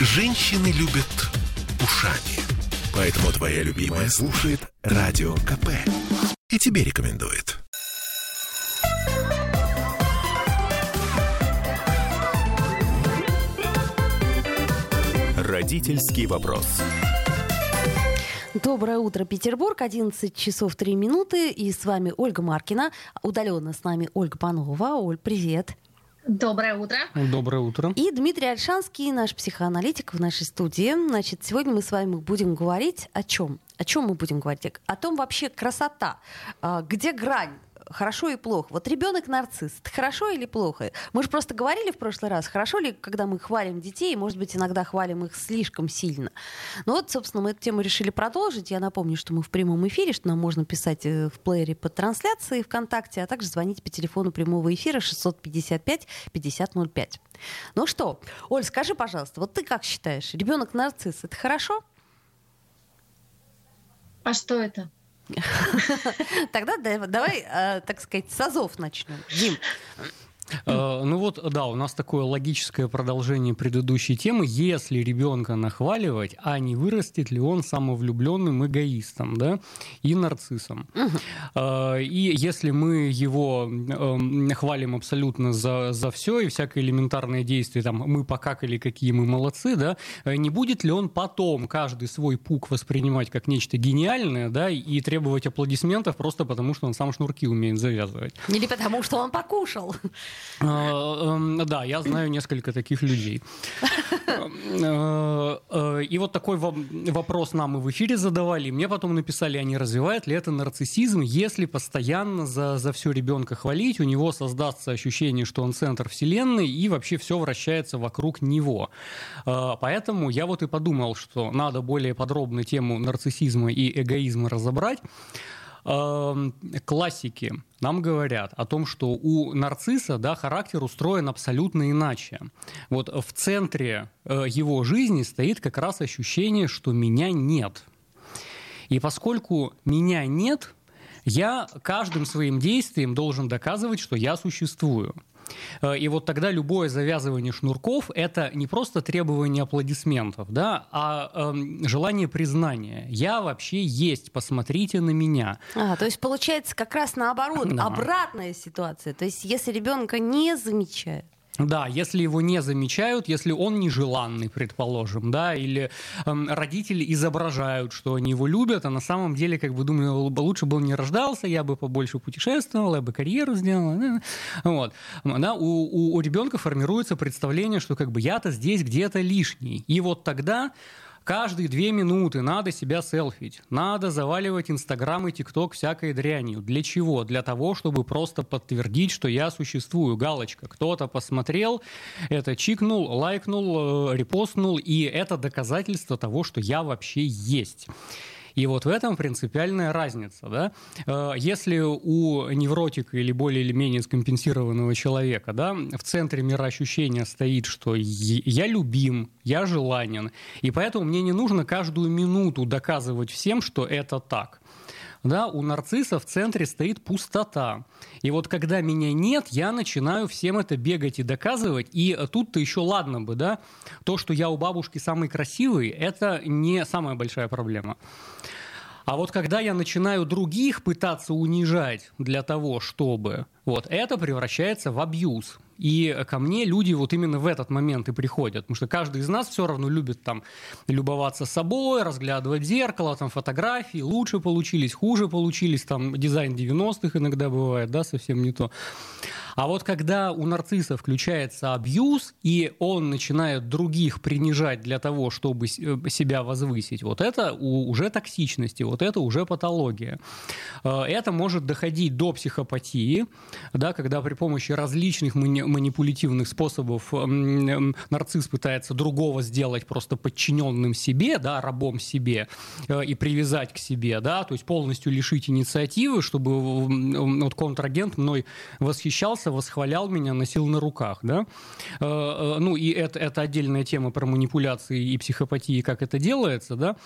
Женщины любят ушами. Поэтому твоя любимая слушает Радио КП. И тебе рекомендует. Родительский вопрос. Доброе утро, Петербург, 11 часов 3 минуты, и с вами Ольга Маркина, удаленно с нами Ольга Панова. Оль, привет. Доброе утро. Доброе утро. И Дмитрий Альшанский, наш психоаналитик в нашей студии. Значит, сегодня мы с вами будем говорить о чем? О чем мы будем говорить? О том вообще красота. А, где грань? Хорошо и плохо. Вот ребенок нарцисс, это хорошо или плохо? Мы же просто говорили в прошлый раз, хорошо ли, когда мы хвалим детей, может быть, иногда хвалим их слишком сильно. Ну вот, собственно, мы эту тему решили продолжить. Я напомню, что мы в прямом эфире, что нам можно писать э, в плеере под трансляцией ВКонтакте, а также звонить по телефону прямого эфира 655-5005. Ну что, Оль, скажи, пожалуйста, вот ты как считаешь, ребенок нарцисс, это хорошо? А что это? Тогда давай, э, так сказать, с азов начнем. Дим, ну вот, да, у нас такое логическое продолжение предыдущей темы. Если ребенка нахваливать, а не вырастет ли он самовлюбленным эгоистом, да, и нарциссом. Угу. И если мы его эм, хвалим абсолютно за, за все и всякое элементарное действие, там, мы покакали, какие мы молодцы, да, э, не будет ли он потом каждый свой пук воспринимать как нечто гениальное, да, и требовать аплодисментов просто потому, что он сам шнурки умеет завязывать? Или потому, что он покушал. А, эм, да, я знаю несколько таких людей. Э, э, и вот такой вопрос нам и в эфире задавали. Мне потом написали, а не развивает ли это нарциссизм, если постоянно за, за все ребенка хвалить, у него создастся ощущение, что он центр вселенной, и вообще все вращается вокруг него. Э, поэтому я вот и подумал, что надо более подробно тему нарциссизма и эгоизма разобрать. Эм, классики нам говорят о том, что у нарцисса да, характер устроен абсолютно иначе. Вот в центре э, его жизни стоит как раз ощущение, что меня нет. И поскольку меня нет, я каждым своим действием должен доказывать, что я существую. Э, и вот тогда любое завязывание шнурков – это не просто требование аплодисментов, да, а э, желание признания. Я вообще есть, посмотрите на меня. А, то есть получается как раз наоборот, да. обратная ситуация. То есть если ребенка не замечают, да, если его не замечают, если он нежеланный, предположим, да, или э, родители изображают, что они его любят, а на самом деле, как бы думаю, лучше бы он не рождался, я бы побольше путешествовал, я бы карьеру сделал. Да, вот. да, у, у, у ребенка формируется представление, что как бы я-то здесь где-то лишний. И вот тогда Каждые две минуты надо себя селфить, надо заваливать Инстаграм и ТикТок всякой дрянью. Для чего? Для того, чтобы просто подтвердить, что я существую. Галочка. Кто-то посмотрел, это чикнул, лайкнул, э, репостнул, и это доказательство того, что я вообще есть. И вот в этом принципиальная разница. Да? Э, если у невротика или более или менее скомпенсированного человека да, в центре мироощущения стоит, что я любим, я желанен, и поэтому мне не нужно каждую минуту доказывать всем, что это так да, у нарцисса в центре стоит пустота. И вот когда меня нет, я начинаю всем это бегать и доказывать. И тут-то еще ладно бы, да, то, что я у бабушки самый красивый, это не самая большая проблема. А вот когда я начинаю других пытаться унижать для того, чтобы, вот это превращается в абьюз. И ко мне люди вот именно в этот момент и приходят. Потому что каждый из нас все равно любит там любоваться собой, разглядывать зеркало, там фотографии, лучше получились, хуже получились, там дизайн 90-х иногда бывает, да, совсем не то. А вот когда у нарцисса включается абьюз, и он начинает других принижать для того, чтобы э, себя возвысить, вот это уже токсичности, вот это уже патология. Э, это может доходить до психопатии, да, когда при помощи различных манипулятивных способов нарцисс пытается другого сделать просто подчиненным себе, да, рабом себе, э, и привязать к себе, да, то есть полностью лишить инициативы, чтобы вот контрагент мной восхищался, восхвалял меня, носил на руках, да. Э, э, ну, и это, это отдельная тема про манипуляции и психопатии, как это делается, да.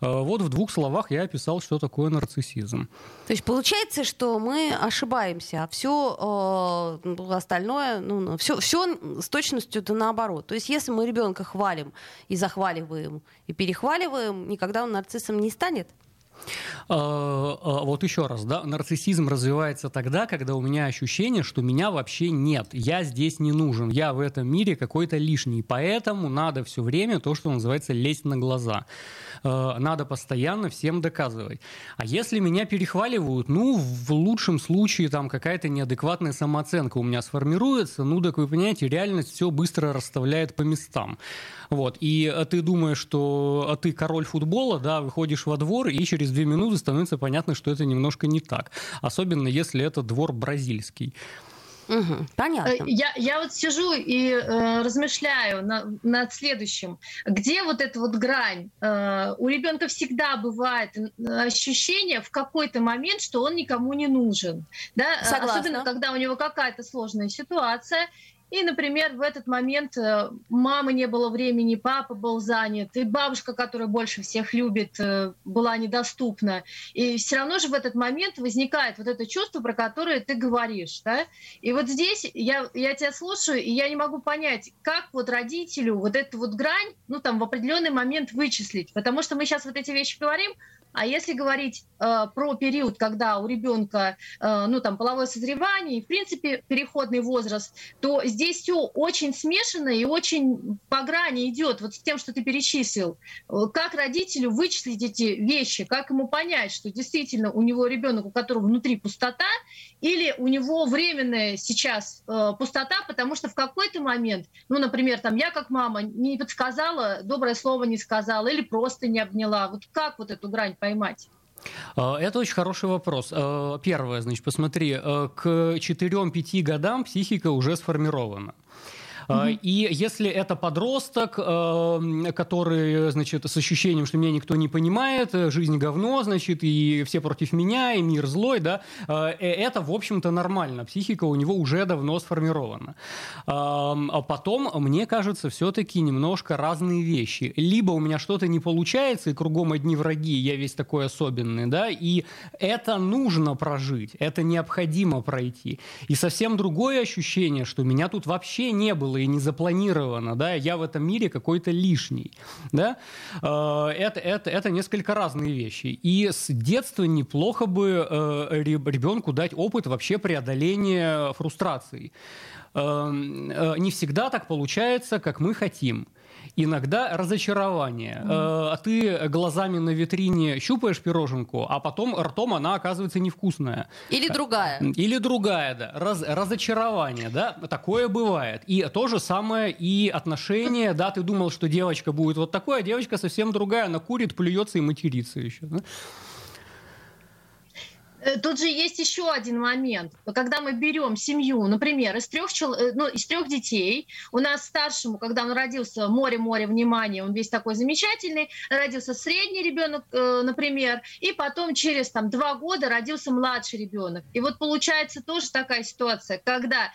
Вот в двух словах я описал, что такое нарциссизм. То есть получается, что мы ошибаемся, а все остальное ну, все, все с точностью да наоборот. То есть если мы ребенка хвалим и захваливаем, и перехваливаем, никогда он нарциссом не станет. А, а, вот еще раз, да, нарциссизм развивается тогда, когда у меня ощущение, что меня вообще нет, я здесь не нужен, я в этом мире какой-то лишний, поэтому надо все время то, что называется лезть на глаза. Э, надо постоянно всем доказывать. А если меня перехваливают, ну, в лучшем случае там какая-то неадекватная самооценка у меня сформируется, ну, так вы понимаете, реальность все быстро расставляет по местам. Вот. И э, ты думаешь, что э, ты король футбола, да, выходишь во двор, и через две минуты становится понятно, что это немножко не так. Особенно если это двор бразильский. Угу, понятно. Э, я, я вот сижу и э, размышляю на, над следующим. Где вот эта вот грань? Э, у ребенка всегда бывает ощущение в какой-то момент, что он никому не нужен. Да? Согласна. Особенно, когда у него какая-то сложная ситуация, и, например, в этот момент э, мамы не было времени, папа был занят, и бабушка, которая больше всех любит, э, была недоступна. И все равно же в этот момент возникает вот это чувство, про которое ты говоришь. Да? И вот здесь я, я тебя слушаю, и я не могу понять, как вот родителю вот эту вот грань, ну там в определенный момент вычислить. Потому что мы сейчас вот эти вещи говорим, а если говорить э, про период, когда у ребенка, э, ну там половое созревание, и, в принципе переходный возраст, то здесь все очень смешано и очень по грани идет вот с тем, что ты перечислил. Э, как родителю вычислить эти вещи, как ему понять, что действительно у него ребенок, у которого внутри пустота, или у него временная сейчас э, пустота, потому что в какой-то момент, ну, например, там я как мама не подсказала, доброе слово не сказала или просто не обняла. Вот как вот эту грань поймать? А, это очень хороший вопрос. А, первое, значит, посмотри, э, к 4-5 годам психика уже сформирована. Mm-hmm. И если это подросток, э, который, значит, с ощущением, что меня никто не понимает, э, жизнь говно, значит, и все против меня, и мир злой, да, э, это, в общем-то, нормально. Психика у него уже давно сформирована. А потом, мне кажется, все-таки немножко разные вещи. Либо у меня что-то не получается, и кругом одни враги, я весь такой особенный, да, и это нужно прожить, это необходимо пройти. И совсем другое ощущение, что меня тут вообще не было, и не запланировано, да, я в этом мире какой-то лишний, да, э, это, это, это несколько разные вещи. И с детства неплохо бы э, ребенку дать опыт вообще преодоления фрустрации. Э, не всегда так получается, как мы хотим иногда разочарование. Mm-hmm. А ты глазами на витрине щупаешь пироженку, а потом ртом она оказывается невкусная. Или другая. Или другая, да. Раз, разочарование, да, такое бывает. И то же самое и отношения, да, ты думал, что девочка будет вот такой, а девочка совсем другая, она курит, плюется и матерится еще. Да? Э, тут же есть еще один момент. Когда мы берем семью, например, из трех, э, ну, из трех детей, у нас старшему, когда он родился, море-море внимания, он весь такой замечательный, родился средний ребенок, э, например, и потом через там, два года родился младший ребенок. И вот получается тоже такая ситуация, когда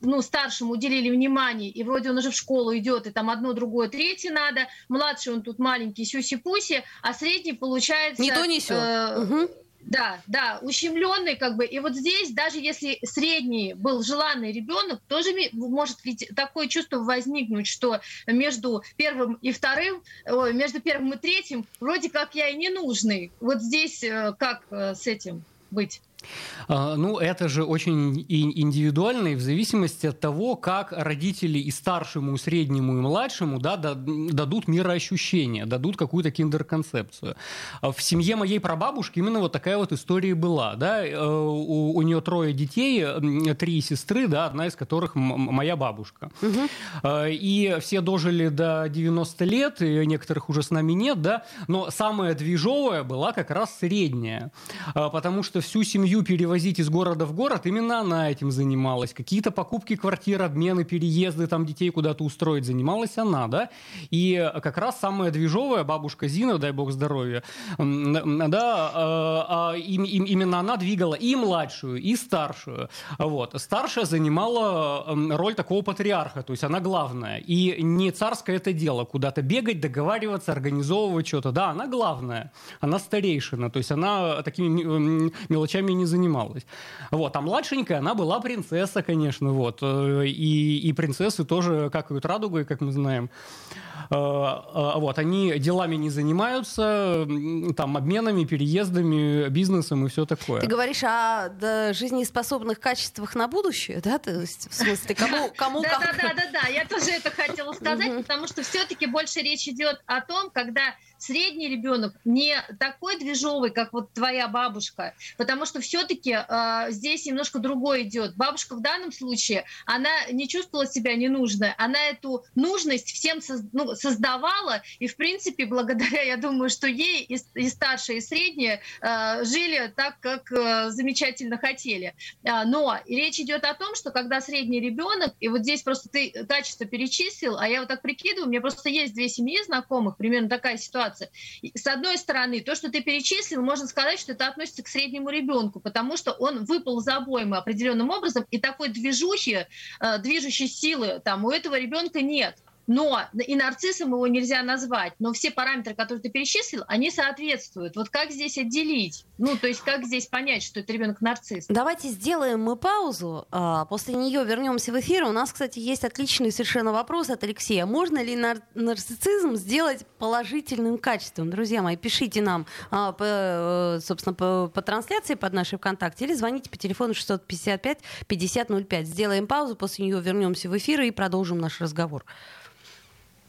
ну, старшему уделили внимание, и вроде он уже в школу идет, и там одно, другое, третье надо, младший он тут маленький, сюси-пуси, а средний получается... Не то, не сё. Э, угу да, да, ущемленный как бы. И вот здесь, даже если средний был желанный ребенок, тоже может ведь такое чувство возникнуть, что между первым и вторым, между первым и третьим вроде как я и не нужный. Вот здесь э, как э, с этим быть? А, ну, это же очень индивидуально и в зависимости от того, как родители и старшему, и среднему, и младшему да, дадут мироощущение, дадут какую-то киндер-концепцию. А в семье моей прабабушки именно вот такая вот история была. Да? Э, у, у нее трое детей, три сестры, да, одна из которых моя бабушка. Угу. И все дожили до 90 лет, и некоторых уже с нами нет, да, но самая движовая была как раз средняя, потому что всю семью семью перевозить из города в город, именно она этим занималась. Какие-то покупки квартир, обмены, переезды, там детей куда-то устроить занималась она, да. И как раз самая движовая бабушка Зина, дай бог здоровья, да, а, а, именно она двигала и младшую, и старшую. Вот. Старшая занимала роль такого патриарха, то есть она главная. И не царское это дело, куда-то бегать, договариваться, организовывать что-то. Да, она главная, она старейшина, то есть она такими мелочами не занималась. Вот, а младшенькая, она была принцесса, конечно, вот. Э, и, и принцессы тоже какают радугой, как мы знаем. Э, э, вот, они делами не занимаются, там, обменами, переездами, бизнесом и все такое. Ты говоришь о да, жизнеспособных качествах на будущее, да? То есть, в смысле, кому, кому да, как? Да, да, да, да, я тоже это хотела сказать, потому что все-таки больше речь идет о том, когда средний ребенок не такой движовый, как вот твоя бабушка, потому что все-таки э, здесь немножко другое идет. Бабушка в данном случае, она не чувствовала себя ненужной, она эту нужность всем соз, ну, создавала, и в принципе благодаря, я думаю, что ей и, и старшие, и средние э, жили так, как э, замечательно хотели. А, но речь идет о том, что когда средний ребенок, и вот здесь просто ты качество перечислил, а я вот так прикидываю, у меня просто есть две семьи знакомых, примерно такая ситуация, ситуация. С одной стороны, то, что ты перечислил, можно сказать, что это относится к среднему ребенку, потому что он выпал за обоймы определенным образом, и такой движущей, э, движущей силы там у этого ребенка нет но и нарциссом его нельзя назвать, но все параметры, которые ты перечислил, они соответствуют. Вот как здесь отделить? Ну, то есть как здесь понять, что это ребенок нарцисс? Давайте сделаем мы паузу, а после нее вернемся в эфир. У нас, кстати, есть отличный совершенно вопрос от Алексея. Можно ли нар- нарциссизм сделать положительным качеством? Друзья мои, пишите нам, а, э, собственно, по, по трансляции под нашей ВКонтакте или звоните по телефону 655 5005. Сделаем паузу, после нее вернемся в эфир и продолжим наш разговор.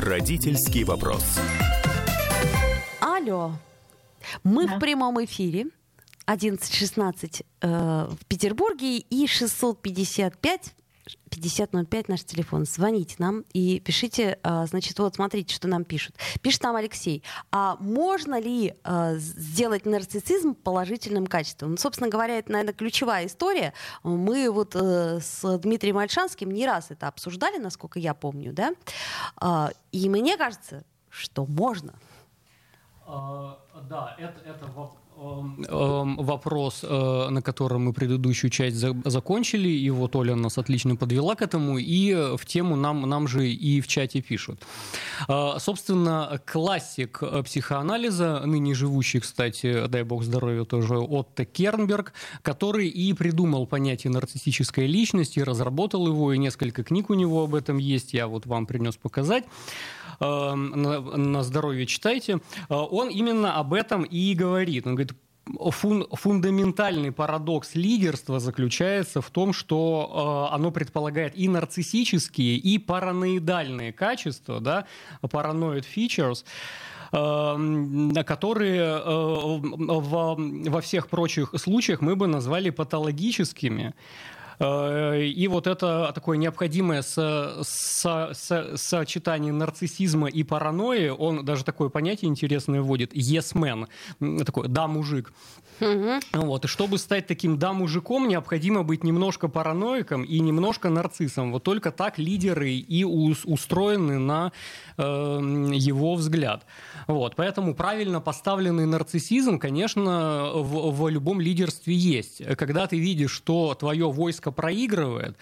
Родительский вопрос. Алло. Мы Да. в прямом эфире. 11.16 э, в Петербурге и 655 5005 наш телефон. Звоните нам и пишите, э, значит, вот смотрите, что нам пишут. Пишет нам Алексей. А можно ли э, сделать нарциссизм положительным качеством? Ну, собственно говоря, это, наверное, ключевая история. Мы вот э, с Дмитрием Альшанским не раз это обсуждали, насколько я помню, да? А, И мне кажется, что можно. А, Да, это, это во- эм, вопрос, э, на котором мы предыдущую часть за- закончили, и вот Оля нас отлично подвела к этому, и э, в тему нам, нам же и в чате пишут. А, Собственно, классик э, психоанализа, ныне живущий, кстати, дай бог здоровья тоже, Отто Кернберг, который и придумал понятие нарциссической личности, разработал его, и несколько книг у него об этом есть, я вот вам принес показать. Э, на, на здоровье читайте. Э, Он именно об этом и говорит. Он говорит, фун- фундаментальный парадокс лидерства заключается в том, что э, оно предполагает и нарциссические, и параноидальные качества, да, paranoid features, эм, которые э, во, во всех прочих случаях мы бы назвали патологическими. Э, И вот это такое необходимое со- со- со- сочетание нарциссизма и паранойи, он даже такое понятие интересное вводит, yes man, такой да-мужик. Вот. И чтобы стать таким да-мужиком, необходимо быть немножко параноиком и немножко нарциссом. Вот только так лидеры и ус- устроены на э, его взгляд. Вот. Поэтому правильно поставленный нарциссизм, конечно, в, в любом лидерстве есть. Когда ты видишь, что твое войско проигрывает,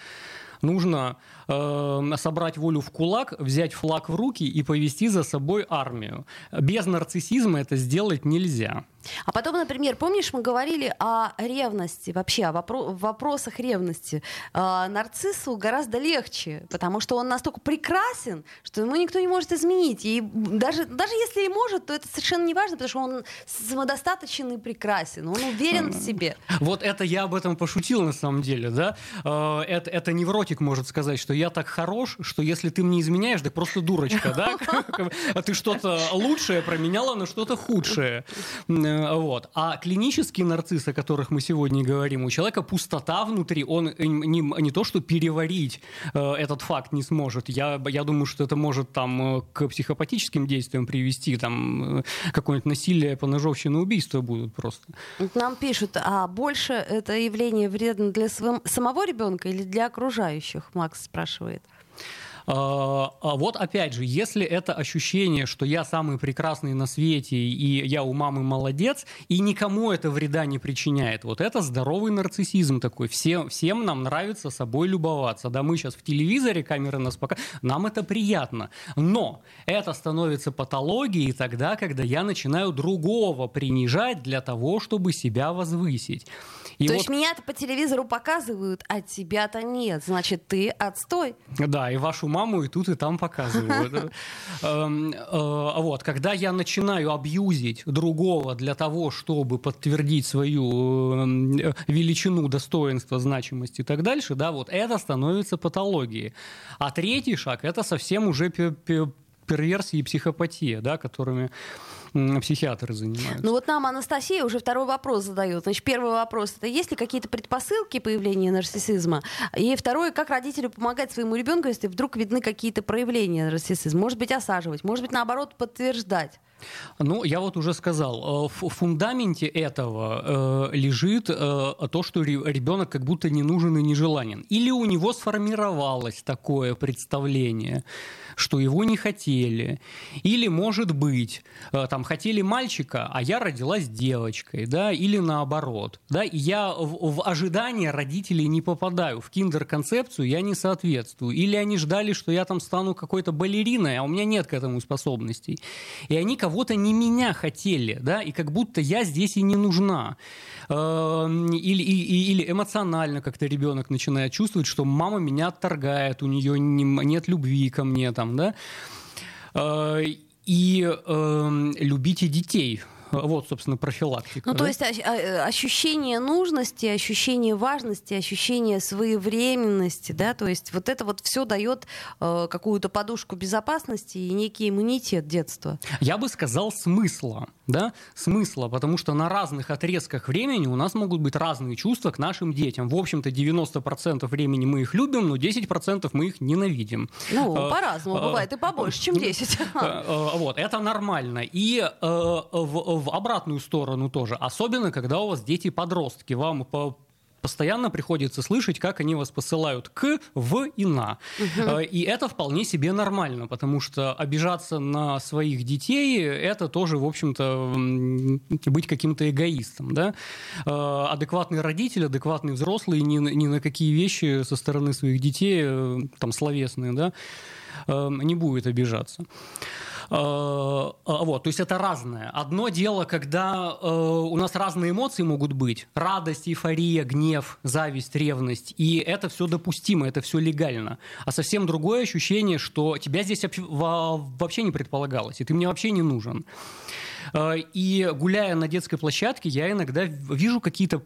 нужно э, собрать волю в кулак, взять флаг в руки и повести за собой армию. Без нарциссизма это сделать нельзя. А потом, например, помнишь, мы говорили о ревности, вообще о вопро- вопросах ревности. А, нарциссу гораздо легче, потому что он настолько прекрасен, что ему никто не может изменить. И даже, даже если и может, то это совершенно не важно, потому что он самодостаточен и прекрасен, он уверен в себе. Вот это я об этом пошутил на самом деле, да? Э, Это, это невротик может сказать, что я так хорош, что если ты мне изменяешь, ты просто дурочка, да? А ты что-то лучшее променяла на что-то худшее. Э, вот. А клинический нарцисс, о которых мы сегодня говорим, у человека пустота внутри, он не, не то, что переварить э, этот факт не сможет. Я, я думаю, что это может там к психопатическим действиям привести, там какое-нибудь насилие, поножовщина, убийство будут просто. Нам пишут, а больше это явление вредно для самого ребенка или для окружающих? Макс спрашивает. А, а вот опять же, если это ощущение, что я самый прекрасный на свете и я у мамы молодец, и никому это вреда не причиняет, вот это здоровый нарциссизм такой. Все, всем нам нравится собой любоваться. Да, мы сейчас в телевизоре, камеры нас пока... Нам это приятно. Но это становится патологией тогда, когда я начинаю другого принижать для того, чтобы себя возвысить. И То вот... есть меня-то по телевизору показывают, а тебя-то нет. Значит, ты отстой. Да, и вашу маму и тут, и там показывают. Эм, э, вот, когда я начинаю абьюзить другого для того, чтобы подтвердить свою эм, величину, достоинство, значимость и так дальше, да, вот это становится патологией. А третий шаг – это совсем уже перверсии и психопатия, да, которыми психиатры занимаются. Ну вот нам Анастасия уже второй вопрос задает. Значит, первый вопрос это есть ли какие-то предпосылки появления нарциссизма? И второй, как родителю помогать своему ребенку, если вдруг видны какие-то проявления нарциссизма? Может быть, осаживать, может быть, наоборот, подтверждать. Ну, я вот уже сказал, э, в фундаменте этого э, лежит э, то, что ребенок как будто не нужен и нежеланен. Или у него сформировалось такое представление, что его не хотели. Или, может быть, там хотели мальчика, а я родилась девочкой, да, или наоборот. Да, я в, в ожидание родителей не попадаю, в киндер-концепцию я не соответствую. Или они ждали, что я там стану какой-то балериной, а у меня нет к этому способностей. И они кого-то не меня хотели, да, и как будто я здесь и не нужна. Эм, или, или эмоционально как-то ребенок начинает чувствовать, что мама меня отторгает, у нее нет любви ко мне, там, да. Э, и э, любите детей вот, собственно, профилактика. Ну, да? то есть э, ощущение нужности, ощущение важности, ощущение своевременности, да, то есть вот это вот все дает э, какую-то подушку безопасности и некий иммунитет детства. Я бы сказал смысла, да, смысла, потому что на разных отрезках времени у нас могут быть разные чувства к нашим детям. В общем-то, 90% времени мы их любим, но 10% мы их ненавидим. Ну, э, по-разному, бывает и побольше, чем 10. Вот, это нормально. И в в обратную сторону тоже. Особенно, когда у вас дети-подростки. Вам по постоянно приходится слышать, как они вас посылают к, в и на. Угу. И это вполне себе нормально, потому что обижаться на своих детей – это тоже, в общем-то, быть каким-то эгоистом. Да? Э, адекватный родитель, адекватный взрослый ни, ни на какие вещи со стороны своих детей, э, там, словесные, да, не будет обижаться. Э, э, вот, то есть это разное. Одно дело, когда э, у нас разные эмоции могут быть. Радость, эйфория, гнев, зависть, ревность. И это все допустимо, это все легально. А совсем другое ощущение, что тебя здесь вообще не предполагалось, и ты мне вообще не нужен. И гуляя на детской площадке, я иногда вижу какие-то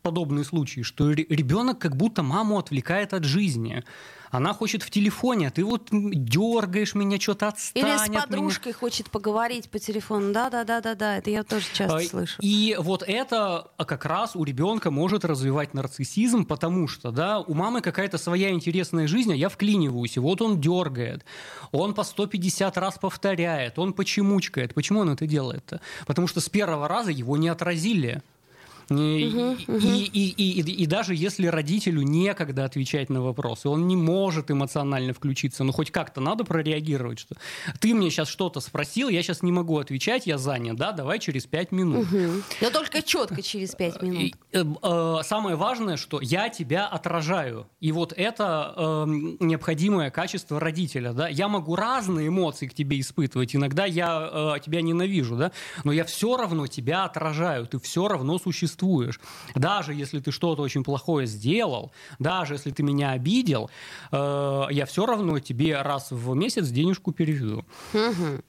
подобные случаи, что ребенок как будто маму отвлекает от жизни. Она хочет в телефоне, а ты вот дергаешь меня, что-то отстань Или с подружкой хочет поговорить по телефону. Да-да-да-да-да, это я тоже часто а, слышу. И вот это как раз у ребенка может развивать нарциссизм, потому что, да, у мамы какая-то своя интересная жизнь, а я вклиниваюсь, и вот он дергает, он по 150 раз повторяет, он почемучкает. Почему он это делает-то? Потому что с первого раза его не отразили. И, и, и, и, и даже если родителю некогда отвечать на вопросы, он не может эмоционально включиться, ну хоть как-то надо прореагировать, что ты мне сейчас что-то спросил, я сейчас не могу отвечать, я занят, да, давай через пять минут. Но только четко через пять минут. Э, э, самое важное, что я тебя отражаю, и вот это э, необходимое качество родителя, да, я могу разные эмоции к тебе испытывать, иногда я тебя ненавижу, да, но я все равно тебя отражаю, ты все равно существуешь существуешь. Даже если ты что-то очень плохое сделал, даже если ты меня обидел, э, я все равно тебе раз в месяц денежку переведу. Угу.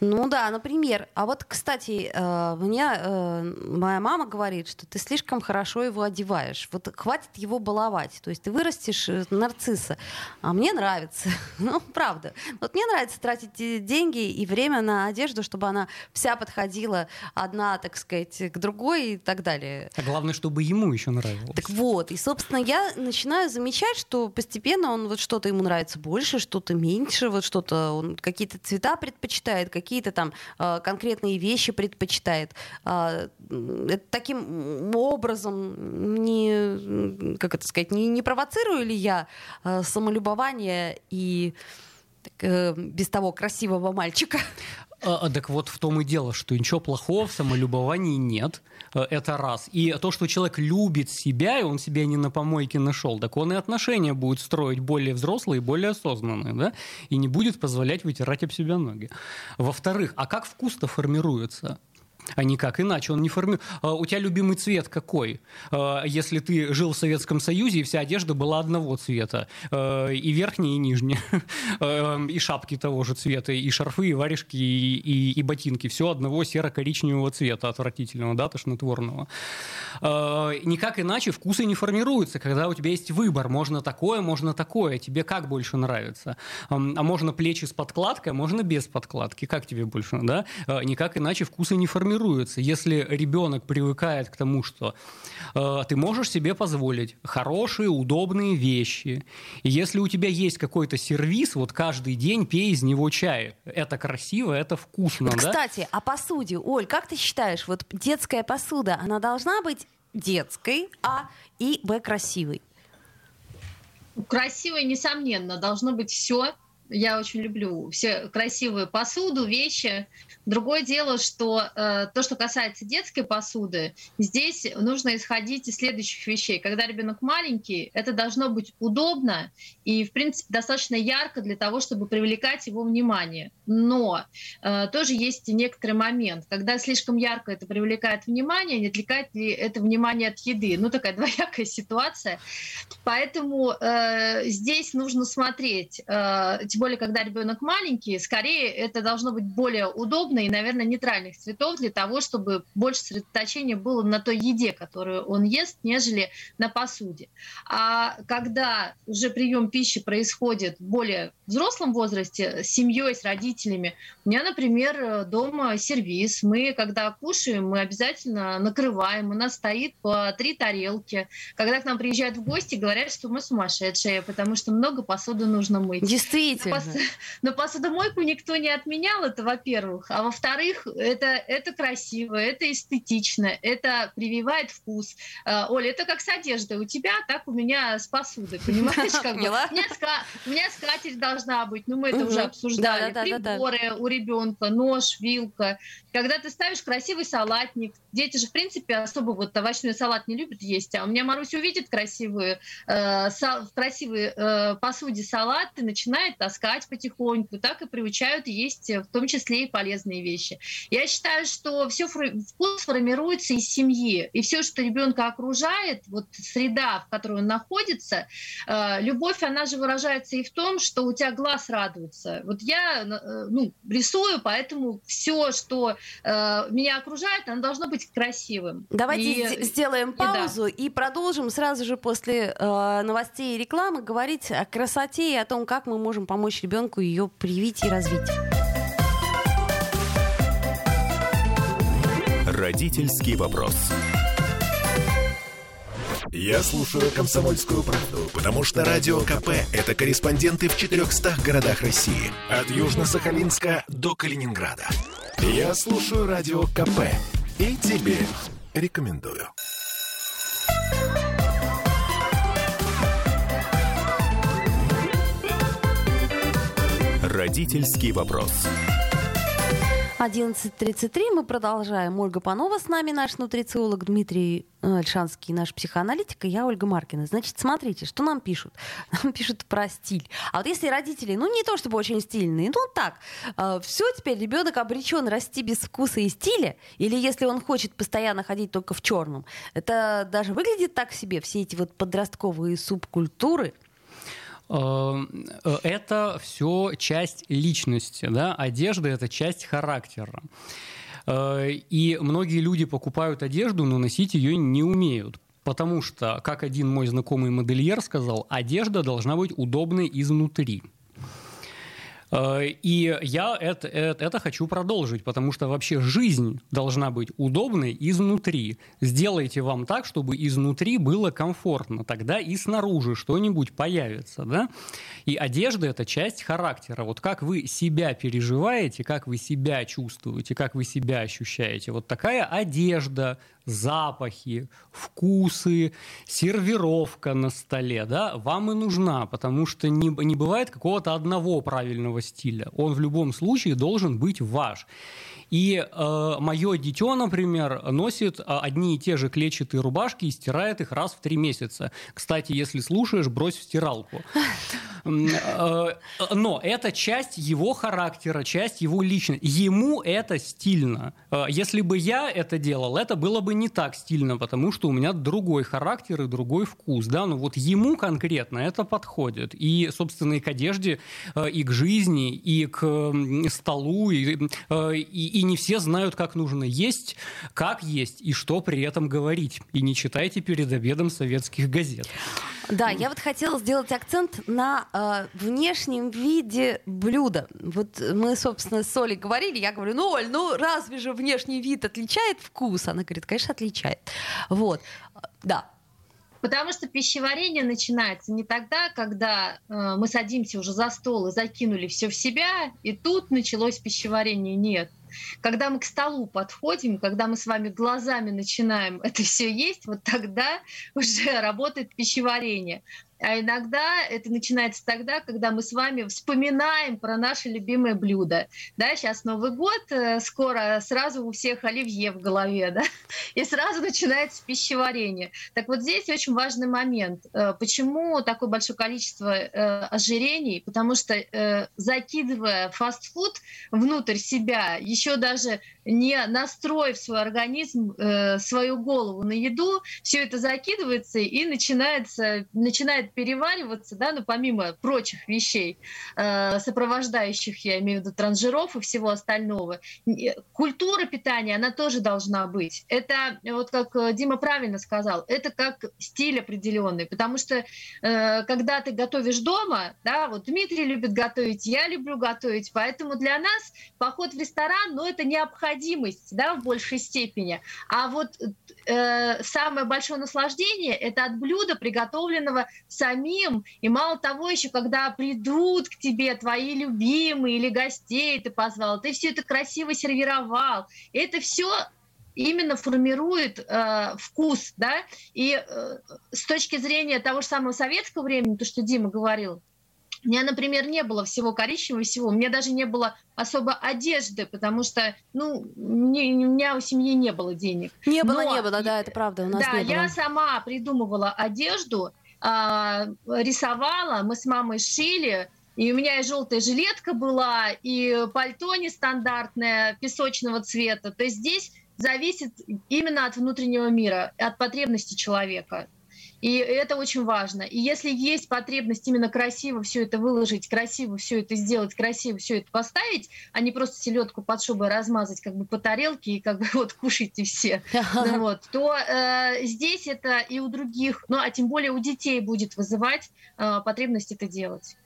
Ну да, например. А вот, кстати, э, мне э, моя мама говорит, что ты слишком хорошо его одеваешь. Вот хватит его баловать. То есть ты вырастешь э, нарцисса. А мне нравится. Ну, правда. Вот мне нравится тратить деньги и время на одежду, чтобы она вся подходила одна, так сказать, к другой и так далее. А главное, чтобы ему еще нравилось. Так вот. И, собственно, я начинаю замечать, что постепенно он вот что-то ему нравится больше, что-то меньше, вот что-то он какие-то цвета предпочитает, какие-то там э, конкретные вещи предпочитает. Э, таким образом не, как это сказать, не, не провоцирую ли я э, самолюбование и э, без того красивого мальчика? А, а, так вот в том и дело, что ничего плохого в самолюбовании нет. Э, это раз. И то, что человек любит себя, и он себя не на помойке нашел, так он и отношения будет строить более взрослые, более осознанные, да, и не будет позволять вытирать об себя ноги. Во-вторых, а как вкус-то формируется? А никак иначе. Он не формирует. А у тебя любимый цвет какой? А, если ты жил в Советском Союзе, и вся одежда была одного цвета, а, и верхняя, и нижняя, и шапки того же цвета, и шарфы, и варежки, и, и, и ботинки, все одного серо-коричневого цвета, отвратительного, да, тошнотворного. Никак иначе вкусы не формируются, когда у тебя есть выбор, можно такое, можно такое, тебе как больше нравится? А можно плечи с подкладкой, а можно без подкладки, как тебе больше, да? Никак иначе вкусы не формируются формируется, если ребенок привыкает к тому, что э, ты можешь себе позволить хорошие, удобные вещи. И если у тебя есть какой-то сервис, вот каждый день пей из него чай. Это красиво, это вкусно. Вот, да? Кстати, о посуде. Оль, как ты считаешь, вот детская посуда, она должна быть детской, а и б красивой? Красивой, несомненно, должно быть все. Я очень люблю все красивую посуду, вещи. Другое дело, что э, то, что касается детской посуды, здесь нужно исходить из следующих вещей. Когда ребенок маленький, это должно быть удобно и, в принципе, достаточно ярко для того, чтобы привлекать его внимание. Но э, тоже есть некоторый момент, когда слишком ярко это привлекает внимание, не отвлекает ли это внимание от еды. Ну, такая двоякая ситуация. Поэтому э, здесь нужно смотреть, э, тем более, когда ребенок маленький, скорее это должно быть более удобно и, наверное, нейтральных цветов для того, чтобы больше сосредоточения было на той еде, которую он ест, нежели на посуде. А когда уже прием пищи происходит в более взрослом возрасте, с семьей, с родителями, у меня, например, дома сервис. Мы, когда кушаем, мы обязательно накрываем. У нас стоит по три тарелки. Когда к нам приезжают в гости, говорят, что мы сумасшедшие, потому что много посуды нужно мыть. Действительно. Но посудомойку никто не отменял, это во-первых. А во-вторых, это, это красиво, это эстетично, это прививает вкус. Uh, Оля, это как с одеждой. У тебя так у меня с посудой, понимаешь? Как бы. у, меня ска... у меня скатерть должна быть, ну мы это уже обсуждали. Приборы у ребенка, нож, вилка. Когда ты ставишь красивый салатник, дети же, в принципе, особо вот овощной салат не любят есть, а у меня Маруся увидит красивую, э, в красивой э, посуде салат и начинает таскать потихоньку, так и приучают есть в том числе и полезные вещи. Я считаю, что все вкус формируется из семьи, и все, что ребенка окружает, вот среда, в которой он находится, э, любовь, она же выражается и в том, что у тебя глаз радуется. Вот я э, ну, рисую, поэтому все, что э, меня окружает, оно должно быть красивым. Давайте и, сделаем паузу и, да. и продолжим сразу же после э, новостей и рекламы говорить о красоте и о том, как мы можем помочь ребенку ее привить и развить. Родительский вопрос. Я слушаю «Комсомольскую правду», потому что «Радио КП» — это корреспонденты в 400 городах России. От Южно-Сахалинска до Калининграда. Я слушаю «Радио КП» и тебе рекомендую. Родительский вопрос. 11.33 мы продолжаем. Ольга Панова с нами, наш нутрициолог Дмитрий э, Альшанский, наш психоаналитик, и я Ольга Маркина. Значит, смотрите, что нам пишут. Нам пишут про стиль. А вот если родители, ну не то чтобы очень стильные, ну так, э, все теперь ребенок обречен расти без вкуса и стиля, или если он хочет постоянно ходить только в черном, это даже выглядит так себе, все эти вот подростковые субкультуры – это все часть личности, да, одежда это часть характера. Э, и многие люди покупают одежду, но носить ее не умеют. Потому что, как один мой знакомый модельер сказал, одежда должна быть удобной изнутри. Э, и я это, это, это хочу продолжить, потому что вообще жизнь должна быть удобной изнутри. Сделайте вам так, чтобы изнутри было комфортно, тогда и снаружи что-нибудь появится. Да? И одежда – это часть характера. Вот как вы себя переживаете, как вы себя чувствуете, как вы себя ощущаете. Вот такая одежда, запахи, вкусы, сервировка на столе, да, вам и нужна, потому что не, не бывает какого-то одного правильного стиля. Он в любом случае должен быть ваш. И э, мое дитё, например, носит э, одни и те же клетчатые рубашки и стирает их раз в три месяца. Кстати, если слушаешь, брось в стиралку. Э, но это часть его характера, часть его личности. Ему это стильно. Э, если бы я это делал, это было бы не так стильно, потому что у меня другой характер и другой вкус. Да? Но вот ему конкретно это подходит. И, собственно, и к одежде, и к жизни, и к столу, и, и, и не все знают, как нужно есть, как есть и что при этом говорить. И не читайте перед обедом советских газет. Да, я вот хотела сделать акцент на э, внешнем виде блюда. Вот мы, собственно, с Олей говорили, я говорю, ну, Оль, ну разве же внешний вид отличает вкус? Она говорит, конечно, отличает. Вот, да, Потому что пищеварение начинается не тогда, когда э, мы садимся уже за стол и закинули все в себя, и тут началось пищеварение. Нет. Когда мы к столу подходим, когда мы с вами глазами начинаем это все есть, вот тогда уже работает пищеварение. А иногда это начинается тогда, когда мы с вами вспоминаем про наше любимое блюдо. Да, сейчас Новый год, э, скоро сразу у всех оливье в голове, да, и сразу начинается пищеварение. Так вот здесь очень важный момент. Э, почему такое большое количество э, ожирений? Потому что закидывая фастфуд внутрь себя, еще даже не настроив свой организм, свою голову на еду, все это закидывается и начинается, начинает начинает перевариваться, да, ну, помимо прочих вещей, э, сопровождающих, я имею в виду, трансжиров и всего остального, культура питания, она тоже должна быть. Это, вот как э, Дима правильно сказал, это как стиль определенный, потому что э, когда ты готовишь дома, да, вот Дмитрий любит готовить, я люблю готовить, поэтому для нас поход в ресторан, ну, это необходимость, да, в большей степени. А вот э, самое большое наслаждение это от блюда, приготовленного самим. И мало того, еще когда придут к тебе твои любимые или гостей ты позвал, ты все это красиво сервировал. Это все именно формирует э, вкус, да, и э, с точки зрения того же самого советского времени, то, что Дима говорил, у меня, например, не было всего коричневого, всего. У меня даже не было особо одежды, потому что, ну, не, у меня у семьи не было денег. Не было, Но, не было, да, это правда, у нас да, не было. я сама придумывала одежду, а, рисовала, мы с мамой шили, и у меня и желтая жилетка была, и пальто нестандартное, песочного цвета. То есть здесь зависит именно от внутреннего мира, от потребности человека. И это очень важно. И если есть потребность именно красиво все это выложить, красиво все это сделать, красиво все это поставить, а не просто селедку под шубой размазать как бы по тарелке и как бы вот кушайте все, ну, вот, то э, здесь это и у других, ну а тем более у детей будет вызывать э, потребность это делать.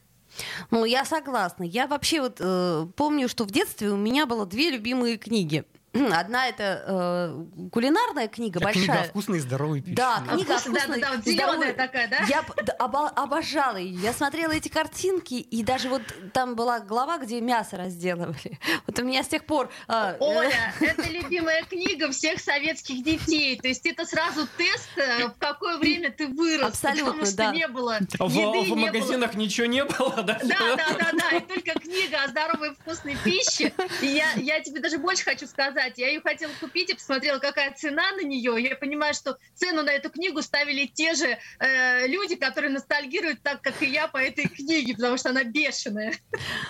Ну, я согласна. Я вообще вот э, помню, что в детстве у меня было две любимые книги. Одна это э, кулинарная книга а большая. Книга вкусной и здоровой пищи. Да, книга вкусной, да, да, да, вот зеленая такая, да? Я оба, обожала ее. Я смотрела эти картинки, и даже вот там была глава, где мясо разделывали. Вот у меня с тех пор... Э, Оля, это любимая книга всех советских детей. То есть это сразу тест, э, в какое время ты вырос. Абсолютно, потому что да. не было а в, еды, в не магазинах было... ничего не было, да? Да, да, да, да. И только книга о здоровой и вкусной пище. И я, я тебе даже больше хочу сказать, сказать. Я ее хотела купить и посмотрела, какая цена на нее. Я понимаю, что цену на эту книгу ставили те же э, люди, которые ностальгируют так, как и я по этой книге, потому что она бешеная.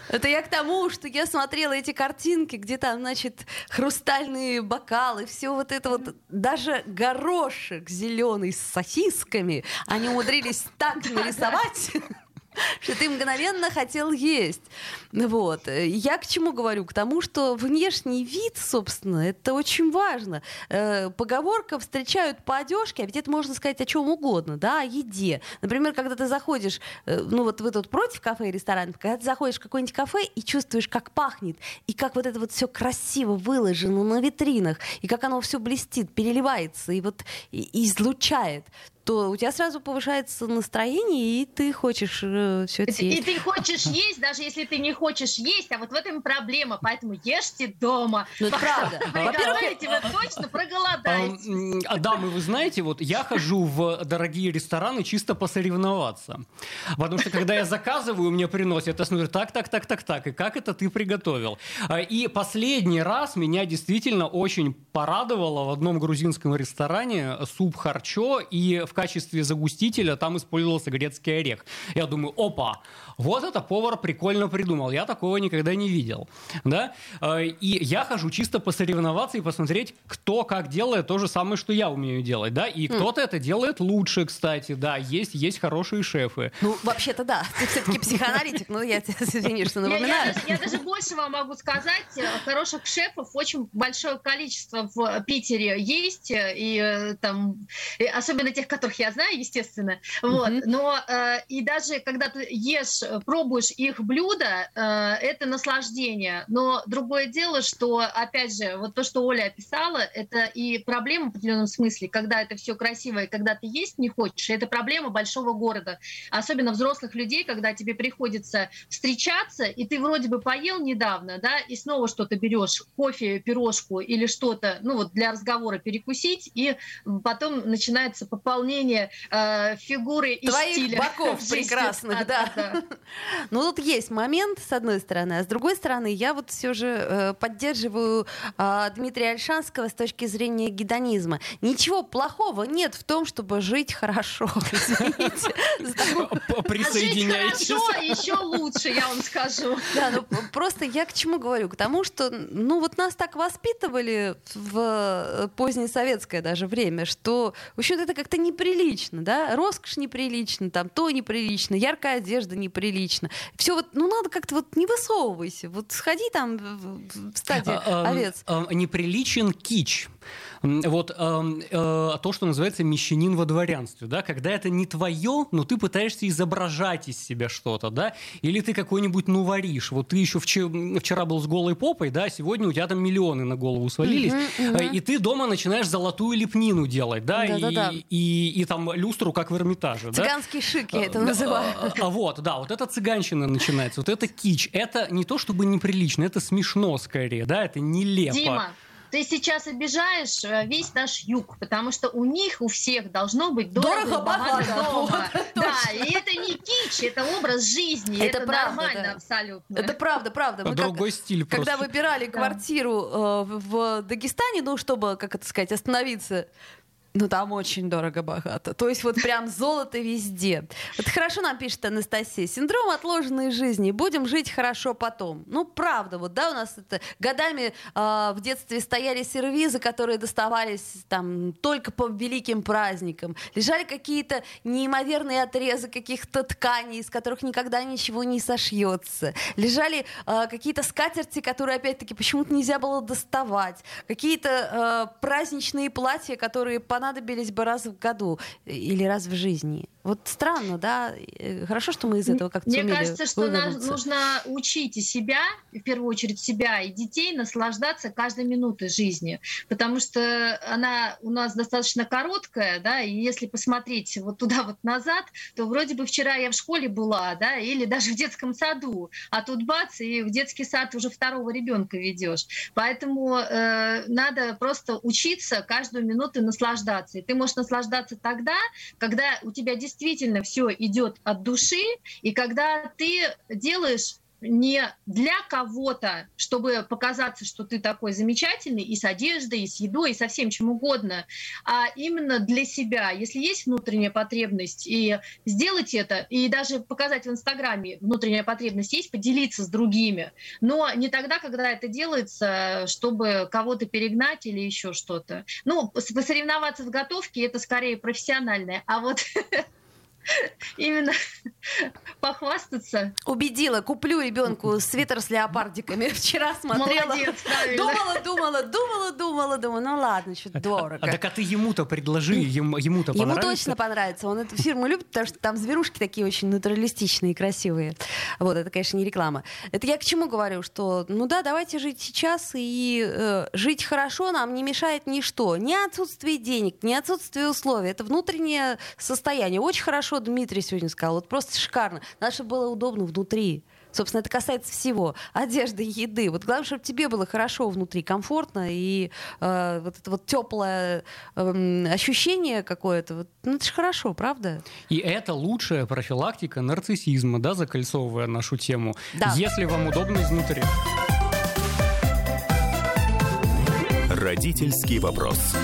Это я к тому, что я смотрела эти картинки, где там, значит, хрустальные бокалы, все вот это вот, даже горошек зеленый с сосисками, они умудрились так нарисовать. что ты мгновенно хотел есть. Вот. Я к чему говорю? К тому, что внешний вид, собственно, это очень важно. Э, поговорка «встречают по одежке», а ведь это можно сказать о чем угодно, да, о еде. Например, когда ты заходишь, э, ну вот вы тут против кафе и ресторанов, когда ты заходишь в какое-нибудь кафе и чувствуешь, как пахнет, и как вот это вот все красиво выложено на витринах, и как оно все блестит, переливается, и вот и излучает, то у тебя сразу повышается настроение, и ты хочешь э, все это есть. И ты хочешь есть, даже если ты не хочешь есть, а вот в этом проблема, поэтому ешьте дома. Ну, это правда. Приготовите вы точно проголодаетесь. А, дамы, вы знаете, вот я хожу в дорогие рестораны чисто посоревноваться. Потому что когда я заказываю, мне приносят, я смотрю, так, так, так, так, так, и как это ты приготовил? А, и последний раз меня действительно очень порадовало в одном грузинском ресторане суп харчо и в качестве загустителя там использовался грецкий орех. Я думаю, опа, вот это повар прикольно придумал, я такого никогда не видел. Да? Э, и я хожу чисто посоревноваться и посмотреть, кто как делает то же самое, что я умею делать. Да? И mm. кто-то это делает лучше, кстати. Да, есть, есть хорошие шефы. Ну, вообще-то да, ты все-таки психоаналитик, ну я извини, что напоминаю. Я, я, я даже больше вам могу сказать, э, хороших шефов очень большое количество в Питере есть, э, и там, особенно тех, которых я знаю, естественно. Вот. Mm-hmm. Но э, и даже когда ты ешь, пробуешь их блюда, э, это наслаждение. Но другое дело, что, опять же, вот то, что Оля описала, это и проблема в определенном смысле, когда это все красиво, и когда ты есть не хочешь, это проблема большого города. Особенно взрослых людей, когда тебе приходится встречаться, и ты вроде бы поел недавно, да, и снова что-то берешь, кофе, пирожку или что-то, ну вот для разговора перекусить, и потом начинается пополнение дополнение э, фигуры и Твоих стиля. боков прекрасных, да. Ну, тут есть момент, с одной стороны, а с другой стороны, я вот все же э, поддерживаю э, Дмитрия Альшанского с точки зрения гедонизма. Ничего плохого нет в том, чтобы жить хорошо. Присоединяйтесь. Хорошо, еще лучше, я вам скажу. Да, ну просто я к чему говорю? К тому, что, ну вот нас так воспитывали в э, позднее советское даже время, что, в общем, это как-то не неприлично, да, роскошь неприлично, там то неприлично, яркая одежда неприлично. Все вот, ну надо как-то вот не высовывайся, вот сходи там в стадии а, а, овец. А, неприличен кич. Вот э, э, то, что называется мещанин во дворянстве, да, когда это не твое, но ты пытаешься изображать из себя что-то, да, или ты какой-нибудь ну варишь, вот ты еще вчера, вчера был с голой попой, да, сегодня у тебя там миллионы на голову свалились, uh-huh, uh-huh. и ты дома начинаешь золотую лепнину делать, да, и, и, и, и там люстру, как в Эрмитаже, Цыганский да? шик я это называю. А, а, вот, да, вот это цыганщина начинается, вот это кич, это не то чтобы неприлично, это смешно скорее, да, это нелепо. Дима, ты сейчас обижаешь э, весь наш юг, потому что у них у всех должно быть дорого, дорого богато дома. Да, и это не кич, это образ жизни, это, это правда, нормально да. абсолютно. Это правда, правда. Мы Другой как, стиль Когда просто. выбирали да. квартиру э, в Дагестане, ну, чтобы, как это сказать, остановиться ну, там очень дорого-богато. То есть вот прям золото везде. Вот хорошо нам пишет Анастасия. Синдром отложенной жизни. Будем жить хорошо потом. Ну, правда, вот, да, у нас это годами э, в детстве стояли сервизы, которые доставались там только по великим праздникам. Лежали какие-то неимоверные отрезы каких-то тканей, из которых никогда ничего не сошьется. Лежали э, какие-то скатерти, которые, опять-таки, почему-то нельзя было доставать. Какие-то э, праздничные платья, которые по понадобились бы раз в году или раз в жизни. Вот странно, да? Хорошо, что мы из этого как-то Мне кажется, что нам нужно учить и себя, в первую очередь себя и детей, наслаждаться каждой минутой жизни, потому что она у нас достаточно короткая, да, и если посмотреть вот туда вот назад, то вроде бы вчера я в школе была, да, или даже в детском саду, а тут бац, и в детский сад уже второго ребенка ведешь. Поэтому э, надо просто учиться каждую минуту наслаждаться. И ты можешь наслаждаться тогда, когда у тебя действительно действительно все идет от души, и когда ты делаешь не для кого-то, чтобы показаться, что ты такой замечательный и с одеждой, и с едой, и со всем чем угодно, а именно для себя. Если есть внутренняя потребность, и сделать это, и даже показать в Инстаграме внутренняя потребность есть, поделиться с другими, но не тогда, когда это делается, чтобы кого-то перегнать или еще что-то. Ну, посоревноваться в готовке — это скорее профессиональное, а вот именно похвастаться. Убедила, куплю ребенку свитер с леопардиками. Вчера смотрела. Молодец. Думала, думала, думала, думала, думала. Ну ладно, что-то дорого. А так а ты ему-то предложи, ему, ему-то Ему понравится. точно понравится. Он эту фирму любит, потому что там зверушки такие очень натуралистичные и красивые. Вот, это, конечно, не реклама. Это я к чему говорю, что, ну да, давайте жить сейчас, и э, жить хорошо нам не мешает ничто. Ни отсутствие денег, ни отсутствие условий. Это внутреннее состояние. Очень хорошо Дмитрий сегодня сказал. Вот просто шикарно. Надо, чтобы было удобно внутри. Собственно, это касается всего. Одежды, еды. Вот главное, чтобы тебе было хорошо внутри, комфортно, и э, вот это вот теплое эм, ощущение какое-то, вот, ну это же хорошо, правда? И это лучшая профилактика нарциссизма, да, закольцовывая нашу тему. Да. Если вам удобно изнутри. Родительский вопрос.